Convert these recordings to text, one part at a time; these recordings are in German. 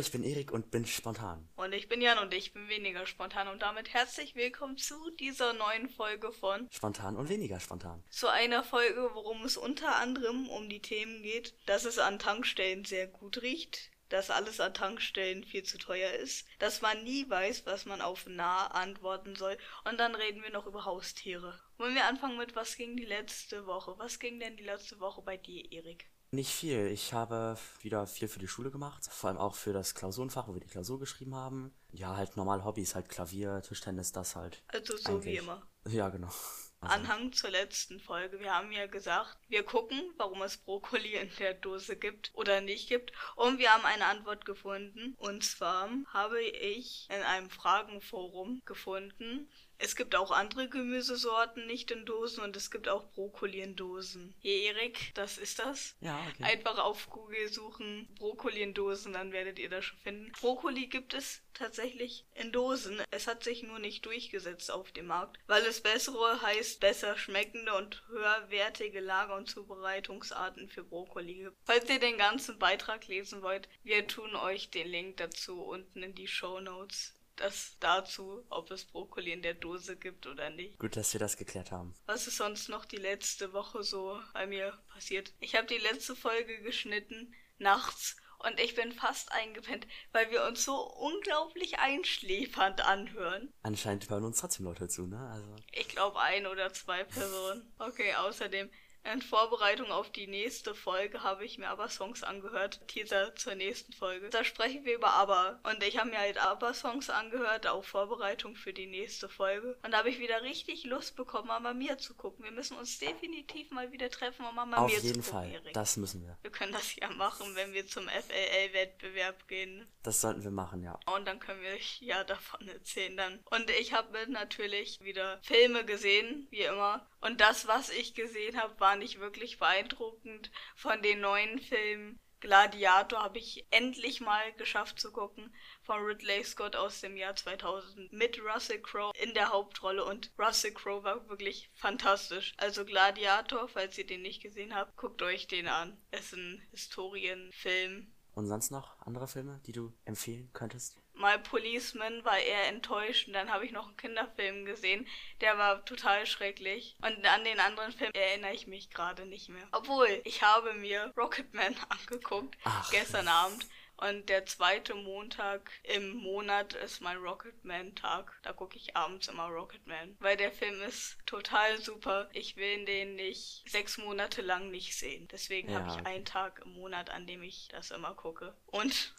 ich bin Erik und bin spontan. Und ich bin Jan und ich bin weniger spontan. Und damit herzlich willkommen zu dieser neuen Folge von Spontan und weniger spontan. Zu einer Folge, worum es unter anderem um die Themen geht, dass es an Tankstellen sehr gut riecht, dass alles an Tankstellen viel zu teuer ist, dass man nie weiß, was man auf nah antworten soll. Und dann reden wir noch über Haustiere. Wollen wir anfangen mit, was ging die letzte Woche? Was ging denn die letzte Woche bei dir, Erik? Nicht viel. Ich habe wieder viel für die Schule gemacht. Vor allem auch für das Klausurenfach, wo wir die Klausur geschrieben haben. Ja, halt normal Hobbys, halt Klavier, Tischtennis, das halt. Also so Eigentlich. wie immer. Ja, genau. Also. Anhang zur letzten Folge. Wir haben ja gesagt, wir gucken, warum es Brokkoli in der Dose gibt oder nicht gibt. Und wir haben eine Antwort gefunden. Und zwar habe ich in einem Fragenforum gefunden, es gibt auch andere Gemüsesorten nicht in Dosen und es gibt auch Brokkoli in Dosen. Hier, Erik, das ist das. Ja, okay. Einfach auf Google suchen Brokkoli in Dosen, dann werdet ihr das schon finden. Brokkoli gibt es tatsächlich in Dosen. Es hat sich nur nicht durchgesetzt auf dem Markt, weil es bessere heißt besser schmeckende und höherwertige Lager- und Zubereitungsarten für Brokkoli gibt. Falls ihr den ganzen Beitrag lesen wollt, wir tun euch den Link dazu unten in die Show Notes das dazu, ob es Brokkoli in der Dose gibt oder nicht. Gut, dass wir das geklärt haben. Was ist sonst noch die letzte Woche so bei mir passiert? Ich habe die letzte Folge geschnitten nachts und ich bin fast eingepennt, weil wir uns so unglaublich einschläfernd anhören. Anscheinend hören uns trotzdem Leute zu, ne? Also. Ich glaube ein oder zwei Personen. Okay, außerdem in Vorbereitung auf die nächste Folge habe ich mir aber Songs angehört. Teaser zur nächsten Folge. Da sprechen wir über ABBA. Und ich habe mir halt ABBA-Songs angehört, auf Vorbereitung für die nächste Folge. Und da habe ich wieder richtig Lust bekommen, Mama Mia zu gucken. Wir müssen uns definitiv mal wieder treffen, um Mama Mia zu gucken. Auf jeden Fall, Erik. das müssen wir. Wir können das ja machen, wenn wir zum FLL-Wettbewerb gehen. Das sollten wir machen, ja. Und dann können wir ja davon erzählen dann. Und ich habe natürlich wieder Filme gesehen, wie immer. Und das, was ich gesehen habe, war nicht wirklich beeindruckend. Von den neuen Filmen Gladiator habe ich endlich mal geschafft zu gucken. Von Ridley Scott aus dem Jahr 2000 mit Russell Crowe in der Hauptrolle. Und Russell Crowe war wirklich fantastisch. Also Gladiator, falls ihr den nicht gesehen habt, guckt euch den an. Es ist ein Historienfilm. Und sonst noch andere Filme, die du empfehlen könntest? My Policeman war eher enttäuschend. Dann habe ich noch einen Kinderfilm gesehen, der war total schrecklich. Und an den anderen Film erinnere ich mich gerade nicht mehr. Obwohl, ich habe mir Rocketman angeguckt Ach. gestern Abend. Und der zweite Montag im Monat ist mein Rocketman-Tag. Da gucke ich abends immer Rocketman. Weil der Film ist total super. Ich will den nicht sechs Monate lang nicht sehen. Deswegen ja, habe ich einen Tag im Monat, an dem ich das immer gucke. Und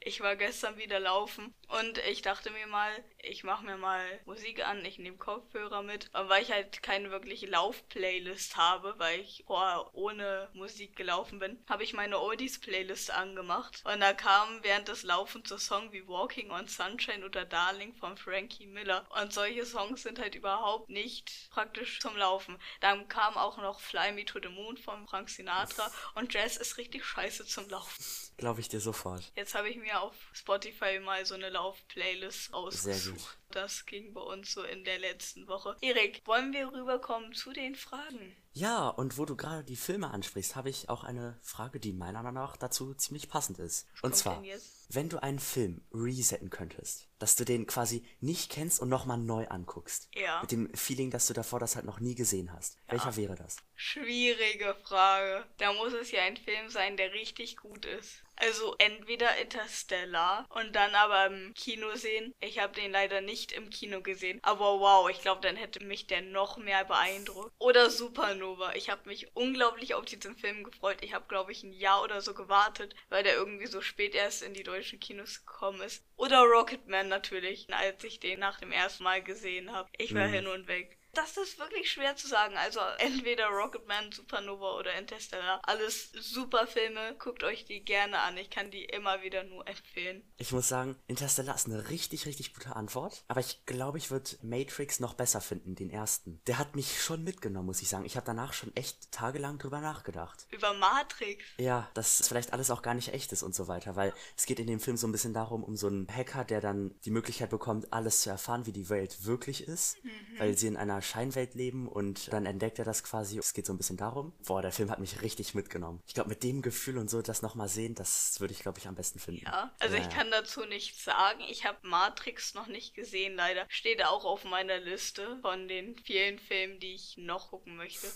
ich war gestern wieder laufen und ich dachte mir mal, ich mache mir mal Musik an, ich nehme Kopfhörer mit, aber weil ich halt keine wirkliche Lauf-Playlist habe, weil ich vorher ohne Musik gelaufen bin, habe ich meine Oldies-Playlist angemacht und da kam während des Laufens so Song wie Walking on Sunshine oder Darling von Frankie Miller und solche Songs sind halt überhaupt nicht praktisch zum Laufen. Dann kam auch noch Fly Me to the Moon von Frank Sinatra und Jazz ist richtig scheiße zum Laufen. Glaube ich dir sofort. Jetzt habe ich mir auf Spotify mal so eine Lauf-Playlist ausgesucht. Sehr gut. Das ging bei uns so in der letzten Woche. Erik, wollen wir rüberkommen zu den Fragen? Ja, und wo du gerade die Filme ansprichst, habe ich auch eine Frage, die meiner Meinung nach dazu ziemlich passend ist. Was und zwar, wenn du einen Film resetten könntest, dass du den quasi nicht kennst und nochmal neu anguckst. Ja. Mit dem Feeling, dass du davor das halt noch nie gesehen hast. Ja. Welcher wäre das? Schwierige Frage. Da muss es ja ein Film sein, der richtig gut ist. Also entweder Interstellar und dann aber im Kino sehen. Ich habe den leider nicht im Kino gesehen. Aber wow, ich glaube, dann hätte mich der noch mehr beeindruckt. Oder Supernova. Ich habe mich unglaublich auf diesen Film gefreut. Ich habe, glaube ich, ein Jahr oder so gewartet, weil der irgendwie so spät erst in die deutschen Kinos gekommen ist. Oder Rocketman natürlich, als ich den nach dem ersten Mal gesehen habe. Ich war mhm. hin und weg das ist wirklich schwer zu sagen. Also entweder Rocketman, Supernova oder Interstellar. Alles super Filme. Guckt euch die gerne an. Ich kann die immer wieder nur empfehlen. Ich muss sagen, Interstellar ist eine richtig, richtig gute Antwort. Aber ich glaube, ich würde Matrix noch besser finden, den ersten. Der hat mich schon mitgenommen, muss ich sagen. Ich habe danach schon echt tagelang drüber nachgedacht. Über Matrix? Ja, dass vielleicht alles auch gar nicht echt ist und so weiter. Weil es geht in dem Film so ein bisschen darum, um so einen Hacker, der dann die Möglichkeit bekommt, alles zu erfahren, wie die Welt wirklich ist. Mhm. Weil sie in einer Scheinwelt leben und dann entdeckt er das quasi. Es geht so ein bisschen darum. Boah, der Film hat mich richtig mitgenommen. Ich glaube, mit dem Gefühl und so das nochmal sehen, das würde ich, glaube ich, am besten finden. Ja, also ja, ich kann dazu nichts sagen. Ich habe Matrix noch nicht gesehen, leider. Steht auch auf meiner Liste von den vielen Filmen, die ich noch gucken möchte.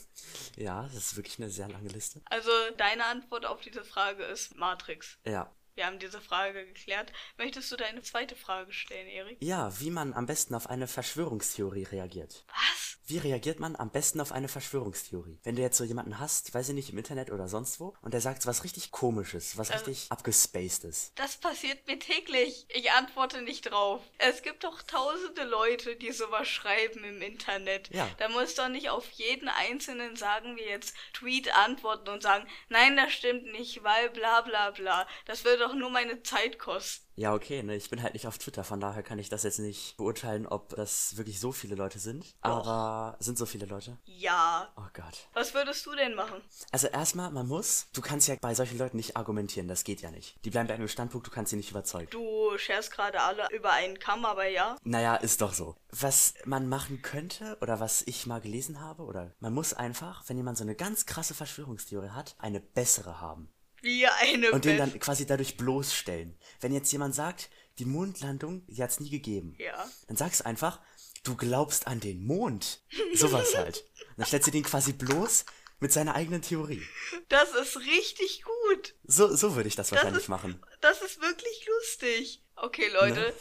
Ja, das ist wirklich eine sehr lange Liste. Also deine Antwort auf diese Frage ist Matrix. Ja, wir haben diese Frage geklärt. Möchtest du deine zweite Frage stellen, Erik? Ja, wie man am besten auf eine Verschwörungstheorie reagiert. Was? Wie reagiert man am besten auf eine Verschwörungstheorie? Wenn du jetzt so jemanden hast, weiß ich nicht, im Internet oder sonst wo, und der sagt was richtig komisches, was ähm, richtig abgespacedes. Das passiert mir täglich. Ich antworte nicht drauf. Es gibt doch tausende Leute, die sowas schreiben im Internet. Ja. Da muss doch nicht auf jeden einzelnen sagen wir jetzt Tweet antworten und sagen, nein, das stimmt nicht, weil bla bla bla. Das würde doch nur meine Zeit kosten. Ja, okay, ne, ich bin halt nicht auf Twitter, von daher kann ich das jetzt nicht beurteilen, ob das wirklich so viele Leute sind. Aber sind so viele Leute? Ja. Oh Gott. Was würdest du denn machen? Also erstmal, man muss, du kannst ja bei solchen Leuten nicht argumentieren, das geht ja nicht. Die bleiben bei einem Standpunkt, du kannst sie nicht überzeugen. Du scherst gerade alle über einen Kamm, aber ja. Naja, ist doch so. Was man machen könnte, oder was ich mal gelesen habe, oder man muss einfach, wenn jemand so eine ganz krasse Verschwörungstheorie hat, eine bessere haben. Wie eine Und den dann quasi dadurch bloßstellen. Wenn jetzt jemand sagt, die Mondlandung, die hat's nie gegeben. Ja. Dann sagst du einfach, du glaubst an den Mond. Sowas halt. dann stellst du den quasi bloß mit seiner eigenen Theorie. Das ist richtig gut. So, so würde ich das, das wahrscheinlich ist, machen. Das ist wirklich lustig. Okay, Leute. Ne?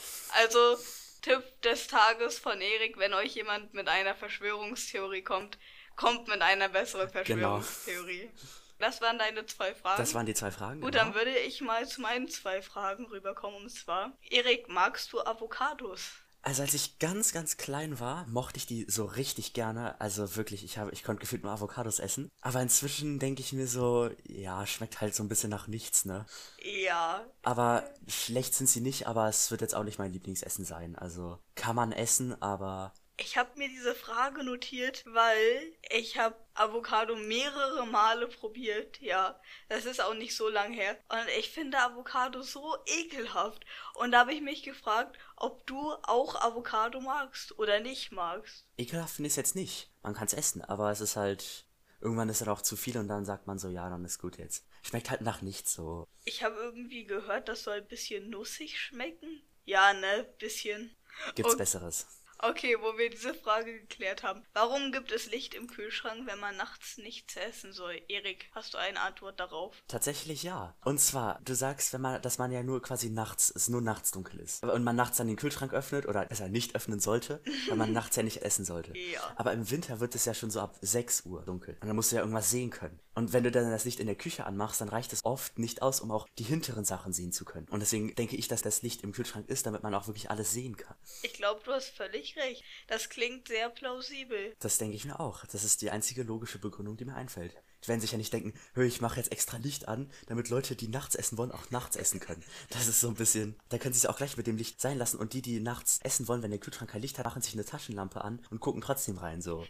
Also, Tipp des Tages von Erik, wenn euch jemand mit einer Verschwörungstheorie kommt, kommt mit einer besseren genau. Verschwörungstheorie. Genau. Das waren deine zwei Fragen. Das waren die zwei Fragen. Gut, genau. dann würde ich mal zu meinen zwei Fragen rüberkommen. Und zwar, Erik, magst du Avocados? Also als ich ganz, ganz klein war, mochte ich die so richtig gerne. Also wirklich, ich habe, ich konnte gefühlt nur Avocados essen. Aber inzwischen denke ich mir so, ja, schmeckt halt so ein bisschen nach nichts, ne? Ja. Aber schlecht sind sie nicht, aber es wird jetzt auch nicht mein Lieblingsessen sein. Also kann man essen, aber ich habe mir diese Frage notiert, weil ich habe Avocado mehrere Male probiert. Ja, das ist auch nicht so lang her. Und ich finde Avocado so ekelhaft. Und da habe ich mich gefragt, ob du auch Avocado magst oder nicht magst. Ekelhaft finde ich es jetzt nicht. Man kann es essen, aber es ist halt irgendwann ist es auch zu viel und dann sagt man so, ja, dann ist gut jetzt. Schmeckt halt nach nichts so. Ich habe irgendwie gehört, das soll ein bisschen nussig schmecken. Ja, ne, bisschen. Gibt's und Besseres. Okay, wo wir diese Frage geklärt haben. Warum gibt es Licht im Kühlschrank, wenn man nachts nichts essen soll? Erik, hast du eine Antwort darauf? Tatsächlich ja. Und zwar, du sagst, wenn man, dass man ja nur quasi nachts, es nur nachts dunkel ist. Und man nachts dann den Kühlschrank öffnet oder es halt nicht öffnen sollte, weil man nachts ja nicht essen sollte. Ja. Aber im Winter wird es ja schon so ab 6 Uhr dunkel. Und dann musst du ja irgendwas sehen können. Und wenn du dann das Licht in der Küche anmachst, dann reicht es oft nicht aus, um auch die hinteren Sachen sehen zu können. Und deswegen denke ich, dass das Licht im Kühlschrank ist, damit man auch wirklich alles sehen kann. Ich glaube, du hast völlig recht. Das klingt sehr plausibel. Das denke ich mir auch. Das ist die einzige logische Begründung, die mir einfällt. Die werden sich ja nicht denken, hör, ich mache jetzt extra Licht an, damit Leute, die nachts essen wollen, auch nachts essen können. Das ist so ein bisschen. Da können sie es auch gleich mit dem Licht sein lassen. Und die, die nachts essen wollen, wenn der Kühlschrank kein Licht hat, machen sich eine Taschenlampe an und gucken trotzdem rein so.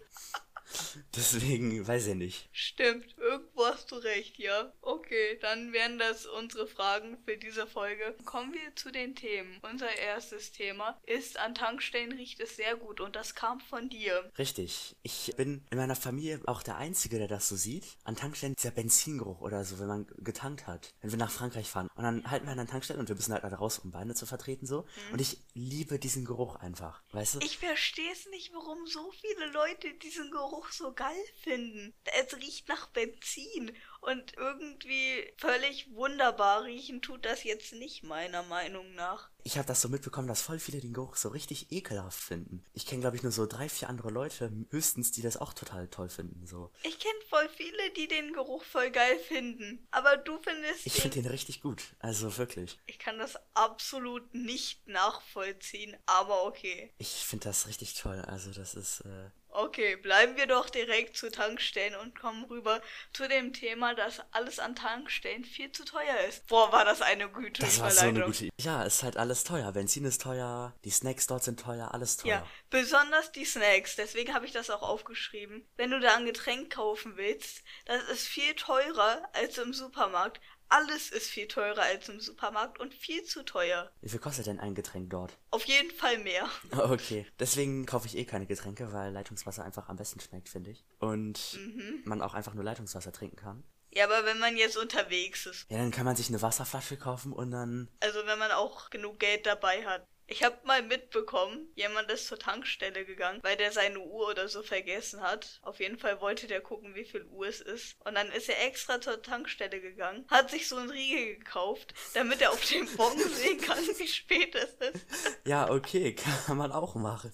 Deswegen weiß ich nicht. Stimmt, irgendwo hast du recht, ja. Okay, dann wären das unsere Fragen für diese Folge. Kommen wir zu den Themen. Unser erstes Thema ist, an Tankstellen riecht es sehr gut und das kam von dir. Richtig. Ich bin in meiner Familie auch der Einzige, der das so sieht. An Tankstellen dieser Benzingeruch oder so, wenn man getankt hat. Wenn wir nach Frankreich fahren. Und dann halten wir an der Tankstelle und wir müssen halt alle raus, um Beine zu vertreten so. Mhm. Und ich liebe diesen Geruch einfach. Weißt du? Ich verstehe es nicht, warum so viele Leute diesen Geruch Geruch so geil finden. Es riecht nach Benzin und irgendwie völlig wunderbar riechen tut das jetzt nicht, meiner Meinung nach. Ich habe das so mitbekommen, dass voll viele den Geruch so richtig ekelhaft finden. Ich kenne, glaube ich, nur so drei, vier andere Leute, höchstens, die das auch total toll finden. So. Ich kenne voll viele, die den Geruch voll geil finden. Aber du findest. Ich finde den richtig gut. Also wirklich. Ich kann das absolut nicht nachvollziehen, aber okay. Ich finde das richtig toll. Also das ist. Äh, Okay, bleiben wir doch direkt zu Tankstellen und kommen rüber zu dem Thema, dass alles an Tankstellen viel zu teuer ist. Boah, war das eine gute Das war so eine gute Idee. Ja, ist halt alles teuer. Benzin ist teuer, die Snacks dort sind teuer, alles teuer. Ja, besonders die Snacks. Deswegen habe ich das auch aufgeschrieben. Wenn du da ein Getränk kaufen willst, das ist viel teurer als im Supermarkt. Alles ist viel teurer als im Supermarkt und viel zu teuer. Wie viel kostet denn ein Getränk dort? Auf jeden Fall mehr. Okay. Deswegen kaufe ich eh keine Getränke, weil Leitungswasser einfach am besten schmeckt, finde ich. Und mhm. man auch einfach nur Leitungswasser trinken kann. Ja, aber wenn man jetzt unterwegs ist. Ja, dann kann man sich eine Wasserflasche kaufen und dann. Also wenn man auch genug Geld dabei hat. Ich habe mal mitbekommen, jemand ist zur Tankstelle gegangen, weil der seine Uhr oder so vergessen hat. Auf jeden Fall wollte der gucken, wie viel Uhr es ist. Und dann ist er extra zur Tankstelle gegangen, hat sich so einen Riegel gekauft, damit er auf dem Bon sehen kann, wie spät es ist. Ja, okay, kann man auch machen.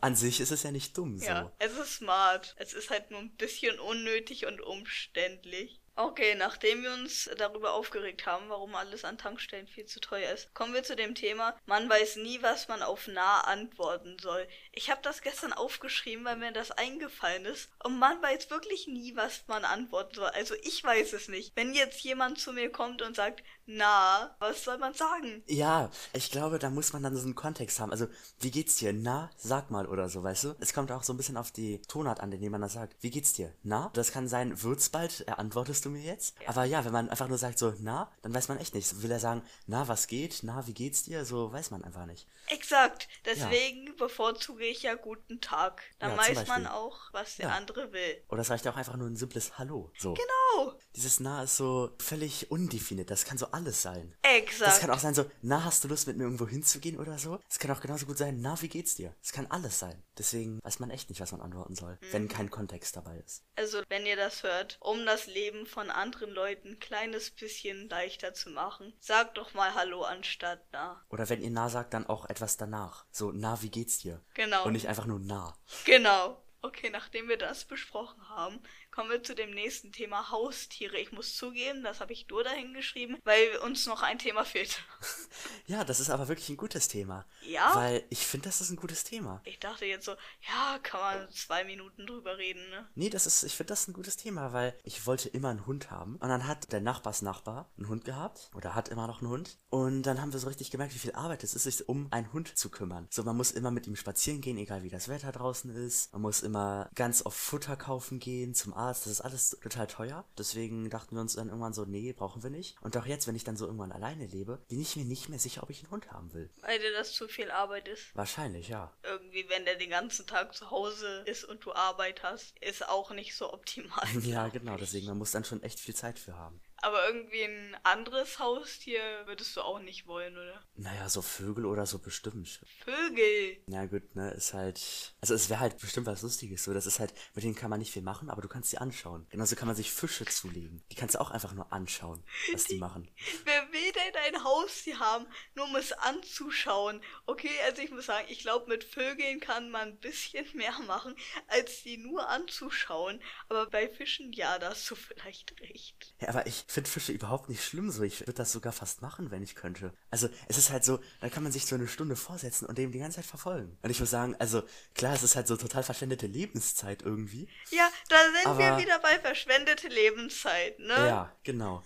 An sich ist es ja nicht dumm so. Ja, es ist smart. Es ist halt nur ein bisschen unnötig und umständlich. Okay, nachdem wir uns darüber aufgeregt haben, warum alles an Tankstellen viel zu teuer ist, kommen wir zu dem Thema, man weiß nie, was man auf nah antworten soll. Ich habe das gestern aufgeschrieben, weil mir das eingefallen ist und man weiß wirklich nie, was man antworten soll. Also ich weiß es nicht. Wenn jetzt jemand zu mir kommt und sagt, na, was soll man sagen? Ja, ich glaube, da muss man dann so einen Kontext haben. Also, wie geht's dir? Na, sag mal oder so, weißt du? Es kommt auch so ein bisschen auf die Tonart an, indem man das sagt. Wie geht's dir? Na? Das kann sein, wird's bald, äh, antwortest du mir jetzt? Ja. Aber ja, wenn man einfach nur sagt so, na, dann weiß man echt nicht. Will er sagen, na, was geht? Na, wie geht's dir? So weiß man einfach nicht. Exakt. Deswegen ja. bevorzuge ich ja guten Tag. Dann ja, weiß man auch, was der andere will. Oder es reicht auch einfach nur ein simples Hallo. So. Genau. Dieses Na ist so völlig undefiniert. Das kann so alles sein. Exakt. Das kann auch sein so, na, hast du Lust mit mir irgendwo hinzugehen oder so? Es kann auch genauso gut sein, na, wie geht's dir? Es kann alles sein. Deswegen weiß man echt nicht, was man antworten soll, mhm. wenn kein Kontext dabei ist. Also, wenn ihr das hört, um das Leben von anderen Leuten ein kleines bisschen leichter zu machen, sagt doch mal Hallo anstatt na. Oder wenn ihr na sagt, dann auch etwas danach. So, na, wie geht's dir? Genau. Und nicht einfach nur na. Genau. Okay, nachdem wir das besprochen haben, kommen wir zu dem nächsten Thema Haustiere. Ich muss zugeben, das habe ich nur dahin geschrieben, weil uns noch ein Thema fehlt. ja, das ist aber wirklich ein gutes Thema. Ja? Weil ich finde, das ist ein gutes Thema. Ich dachte jetzt so, ja, kann man zwei Minuten drüber reden, ne? Nee, das ist, ich finde das ein gutes Thema, weil ich wollte immer einen Hund haben. Und dann hat der Nachbarsnachbar einen Hund gehabt. Oder hat immer noch einen Hund. Und dann haben wir so richtig gemerkt, wie viel Arbeit es ist, sich um einen Hund zu kümmern. So, man muss immer mit ihm spazieren gehen, egal wie das Wetter draußen ist. Man muss immer ganz oft Futter kaufen gehen zum Arzt Arzt, das ist alles total teuer. Deswegen dachten wir uns dann irgendwann so, nee, brauchen wir nicht. Und auch jetzt, wenn ich dann so irgendwann alleine lebe, bin ich mir nicht mehr sicher, ob ich einen Hund haben will. Weil dir das zu viel Arbeit ist. Wahrscheinlich, ja. Irgendwie, wenn der den ganzen Tag zu Hause ist und du Arbeit hast, ist auch nicht so optimal. ja, genau, deswegen, man muss dann schon echt viel Zeit für haben. Aber irgendwie ein anderes Haustier würdest du auch nicht wollen, oder? Naja, so Vögel oder so bestimmt. Vögel? Na gut, ne, ist halt. Also es wäre halt bestimmt was Lustiges. So, das ist halt, mit denen kann man nicht viel machen, aber du kannst sie anschauen. Genauso kann man sich Fische zulegen. Die kannst du auch einfach nur anschauen, was die, die machen. Wer will denn ein Haustier haben, nur um es anzuschauen? Okay, also ich muss sagen, ich glaube, mit Vögeln kann man ein bisschen mehr machen, als die nur anzuschauen. Aber bei Fischen, ja, da hast du vielleicht recht. Ja, aber ich finde Fische überhaupt nicht schlimm so. Ich würde das sogar fast machen, wenn ich könnte. Also es ist halt so, da kann man sich so eine Stunde vorsetzen und dem die ganze Zeit verfolgen. Und ich muss sagen, also klar, es ist halt so total verschwendete Lebenszeit irgendwie. Ja, da sind aber, wir wieder bei verschwendete Lebenszeit, ne? Ja, genau.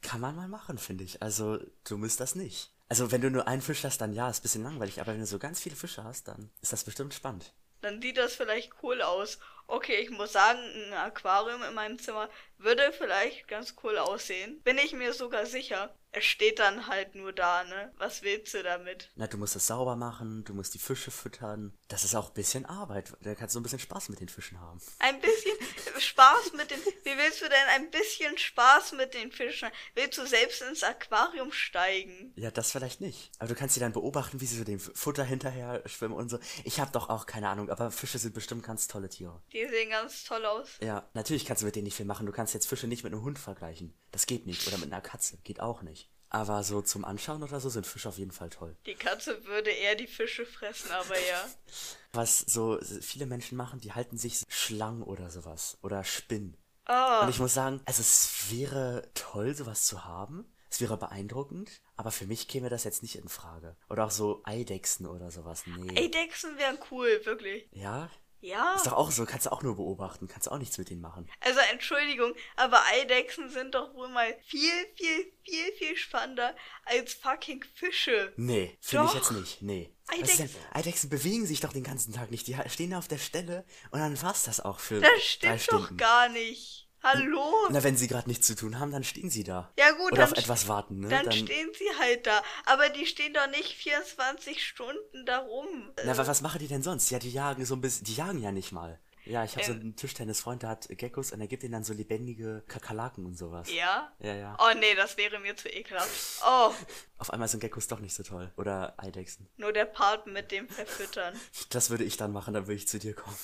Kann man mal machen, finde ich. Also du müsst das nicht. Also wenn du nur einen Fisch hast, dann ja, ist ein bisschen langweilig. Aber wenn du so ganz viele Fische hast, dann ist das bestimmt spannend. Dann sieht das vielleicht cool aus. Okay, ich muss sagen, ein Aquarium in meinem Zimmer würde vielleicht ganz cool aussehen. Bin ich mir sogar sicher. Es steht dann halt nur da, ne? Was willst du damit? Na, du musst es sauber machen, du musst die Fische füttern. Das ist auch ein bisschen Arbeit. Da kannst du ein bisschen Spaß mit den Fischen haben. Ein bisschen Spaß mit den. Wie willst du denn ein bisschen Spaß mit den Fischen? Willst du selbst ins Aquarium steigen? Ja, das vielleicht nicht. Aber du kannst sie dann beobachten, wie sie so dem Futter hinterher schwimmen und so. Ich hab doch auch keine Ahnung, aber Fische sind bestimmt ganz tolle Tiere. Die sehen ganz toll aus. Ja, natürlich kannst du mit denen nicht viel machen. Du kannst jetzt Fische nicht mit einem Hund vergleichen. Das geht nicht. Oder mit einer Katze. Geht auch nicht. Aber so zum Anschauen oder so sind Fische auf jeden Fall toll. Die Katze würde eher die Fische fressen, aber ja. Was so viele Menschen machen, die halten sich Schlangen oder sowas. Oder Spinnen. Oh. Und ich muss sagen, also es wäre toll, sowas zu haben. Es wäre beeindruckend, aber für mich käme das jetzt nicht in Frage. Oder auch so Eidechsen oder sowas. Nee. Eidechsen wären cool, wirklich. Ja? Ja. Ist doch auch so, kannst du auch nur beobachten, kannst du auch nichts mit denen machen. Also Entschuldigung, aber Eidechsen sind doch wohl mal viel, viel, viel, viel spannender als fucking Fische. Nee, finde ich jetzt nicht, nee. Eidechsen. Eidechsen bewegen sich doch den ganzen Tag nicht. Die stehen da auf der Stelle und dann war's das auch für Das stimmt drei doch gar nicht. Hallo? Na, wenn sie gerade nichts zu tun haben, dann stehen sie da. Ja gut, Oder dann, auf etwas warten, ne? dann, dann stehen sie halt da. Aber die stehen doch nicht 24 Stunden da rum. Na, was machen die denn sonst? Ja, die jagen so ein bisschen, die jagen ja nicht mal. Ja, ich habe ähm, so einen Tischtennisfreund, der hat Geckos und er gibt ihnen dann so lebendige Kakerlaken und sowas. Ja? Ja, ja. Oh nee, das wäre mir zu ekelhaft. Oh. Auf einmal sind Geckos doch nicht so toll. Oder Eidechsen. Nur der Part mit dem Verfüttern. Das würde ich dann machen, dann würde ich zu dir kommen.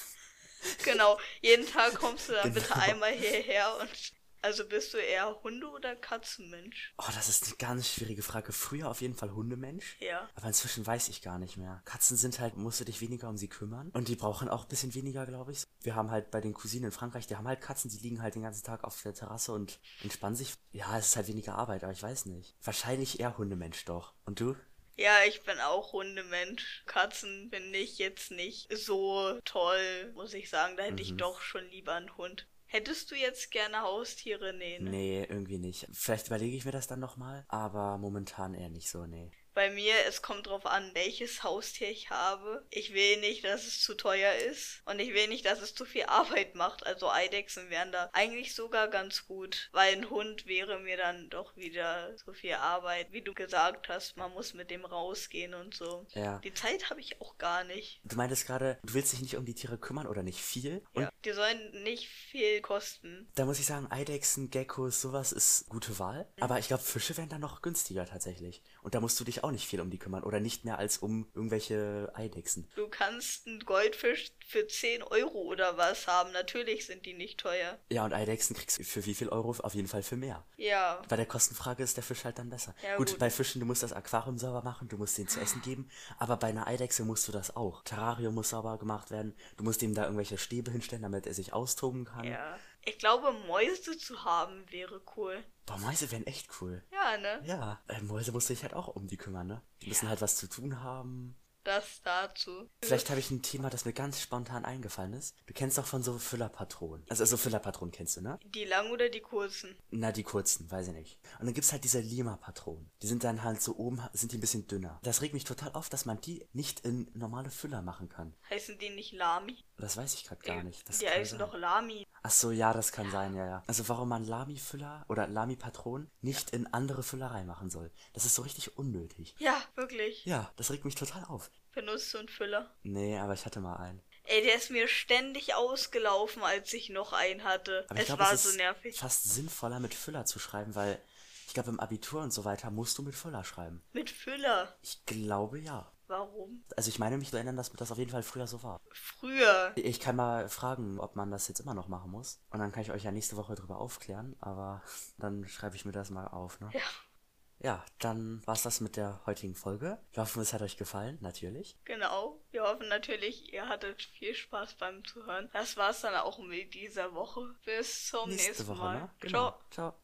Genau, jeden Tag kommst du dann genau. bitte einmal hierher und also bist du eher Hunde- oder Katzenmensch? Oh, das ist eine ganz schwierige Frage. Früher auf jeden Fall Hundemensch. Ja. Aber inzwischen weiß ich gar nicht mehr. Katzen sind halt, musst du dich weniger um sie kümmern. Und die brauchen auch ein bisschen weniger, glaube ich. Wir haben halt bei den Cousinen in Frankreich, die haben halt Katzen, die liegen halt den ganzen Tag auf der Terrasse und entspannen sich. Ja, es ist halt weniger Arbeit, aber ich weiß nicht. Wahrscheinlich eher Hundemensch doch. Und du? Ja, ich bin auch Hundemensch. Katzen finde ich jetzt nicht so toll, muss ich sagen. Da hätte mhm. ich doch schon lieber einen Hund. Hättest du jetzt gerne Haustiere? Nee, ne? Nee, irgendwie nicht. Vielleicht überlege ich mir das dann nochmal, aber momentan eher nicht so, nee. Bei mir, es kommt drauf an, welches Haustier ich habe. Ich will nicht, dass es zu teuer ist. Und ich will nicht, dass es zu viel Arbeit macht. Also Eidechsen wären da eigentlich sogar ganz gut. Weil ein Hund wäre mir dann doch wieder zu viel Arbeit. Wie du gesagt hast, man muss mit dem rausgehen und so. Ja. Die Zeit habe ich auch gar nicht. Du meintest gerade, du willst dich nicht um die Tiere kümmern oder nicht viel? ja, die sollen nicht viel kosten. Da muss ich sagen, Eidechsen, Geckos, sowas ist gute Wahl. Mhm. Aber ich glaube, Fische wären dann noch günstiger tatsächlich. Und da musst du dich auch nicht viel um die kümmern oder nicht mehr als um irgendwelche Eidechsen. Du kannst einen Goldfisch für 10 Euro oder was haben. Natürlich sind die nicht teuer. Ja, und Eidechsen kriegst du für wie viel Euro? Auf jeden Fall für mehr. Ja. Bei der Kostenfrage ist der Fisch halt dann besser. Ja, gut, gut, bei Fischen, du musst das Aquarium sauber machen, du musst denen zu essen geben, aber bei einer Eidechse musst du das auch. Terrarium muss sauber gemacht werden, du musst ihm da irgendwelche Stäbe hinstellen, damit er sich austoben kann. Ja. Ich glaube, Mäuse zu haben wäre cool. Boah, Mäuse wären echt cool. Ja, ne? Ja, äh, Mäuse musst du dich halt auch um die kümmern, ne? Die ja. müssen halt was zu tun haben. Das dazu. Vielleicht habe ich ein Thema, das mir ganz spontan eingefallen ist. Du kennst doch von so Füllerpatronen. Also so Füllerpatronen kennst du, ne? Die langen oder die kurzen? Na, die kurzen, weiß ich nicht. Und dann gibt's halt diese Lima-Patronen. Die sind dann halt so oben, sind die ein bisschen dünner. Das regt mich total auf, dass man die nicht in normale Füller machen kann. Heißen die nicht Lami? Das weiß ich gerade gar nicht. Das die heißen sein. doch Lami. Ach so, ja, das kann sein, ja, ja. Also warum man Lami-Füller oder Lami-Patronen nicht in andere Füllerei machen soll. Das ist so richtig unnötig. Ja, wirklich. Ja, das regt mich total auf. Benutzt du einen Füller? Nee, aber ich hatte mal einen. Ey, der ist mir ständig ausgelaufen, als ich noch einen hatte. Aber es glaub, war es so nervig. Fast sinnvoller mit Füller zu schreiben, weil ich glaube im Abitur und so weiter musst du mit Füller schreiben. Mit Füller? Ich glaube ja. Warum? Also ich meine mich zu erinnern, dass das auf jeden Fall früher so war. Früher? Ich kann mal fragen, ob man das jetzt immer noch machen muss. Und dann kann ich euch ja nächste Woche drüber aufklären, aber dann schreibe ich mir das mal auf, ne? Ja. Ja, dann war's das mit der heutigen Folge. Wir hoffen, es hat euch gefallen, natürlich. Genau. Wir hoffen natürlich, ihr hattet viel Spaß beim Zuhören. Das war's dann auch mit dieser Woche. Bis zum nächste nächsten Woche, Mal. Ne? Genau. Ciao. Ciao.